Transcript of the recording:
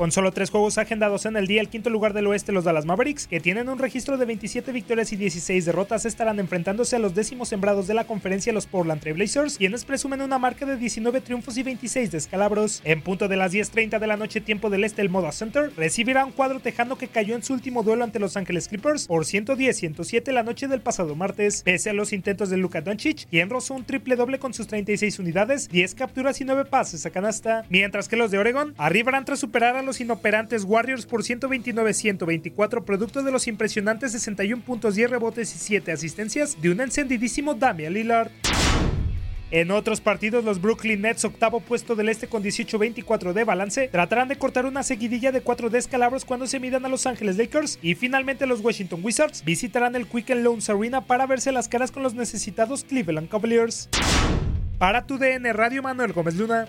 Con solo tres juegos agendados en el día, el quinto lugar del oeste, los Dallas Mavericks, que tienen un registro de 27 victorias y 16 derrotas, estarán enfrentándose a los décimos sembrados de la conferencia, los Portland Trail Blazers, quienes presumen una marca de 19 triunfos y 26 descalabros. En punto de las 10.30 de la noche, tiempo del este, el Moda Center recibirá un cuadro tejano que cayó en su último duelo ante Los Ángeles Clippers por 110-107 la noche del pasado martes. Pese a los intentos de Luka Doncic, quien rozó un triple doble con sus 36 unidades, 10 capturas y 9 pases a canasta, mientras que los de Oregon arribarán tras superar a los inoperantes Warriors por 129-124 producto de los impresionantes 61 puntos, 10 rebotes y 7 asistencias de un encendidísimo Damian Lillard. En otros partidos, los Brooklyn Nets, octavo puesto del este con 18-24 de balance, tratarán de cortar una seguidilla de cuatro descalabros cuando se midan a Los Ángeles Lakers y finalmente los Washington Wizards visitarán el Quicken Loans Arena para verse las caras con los necesitados Cleveland Cavaliers. Para tu DN Radio Manuel Gómez Luna.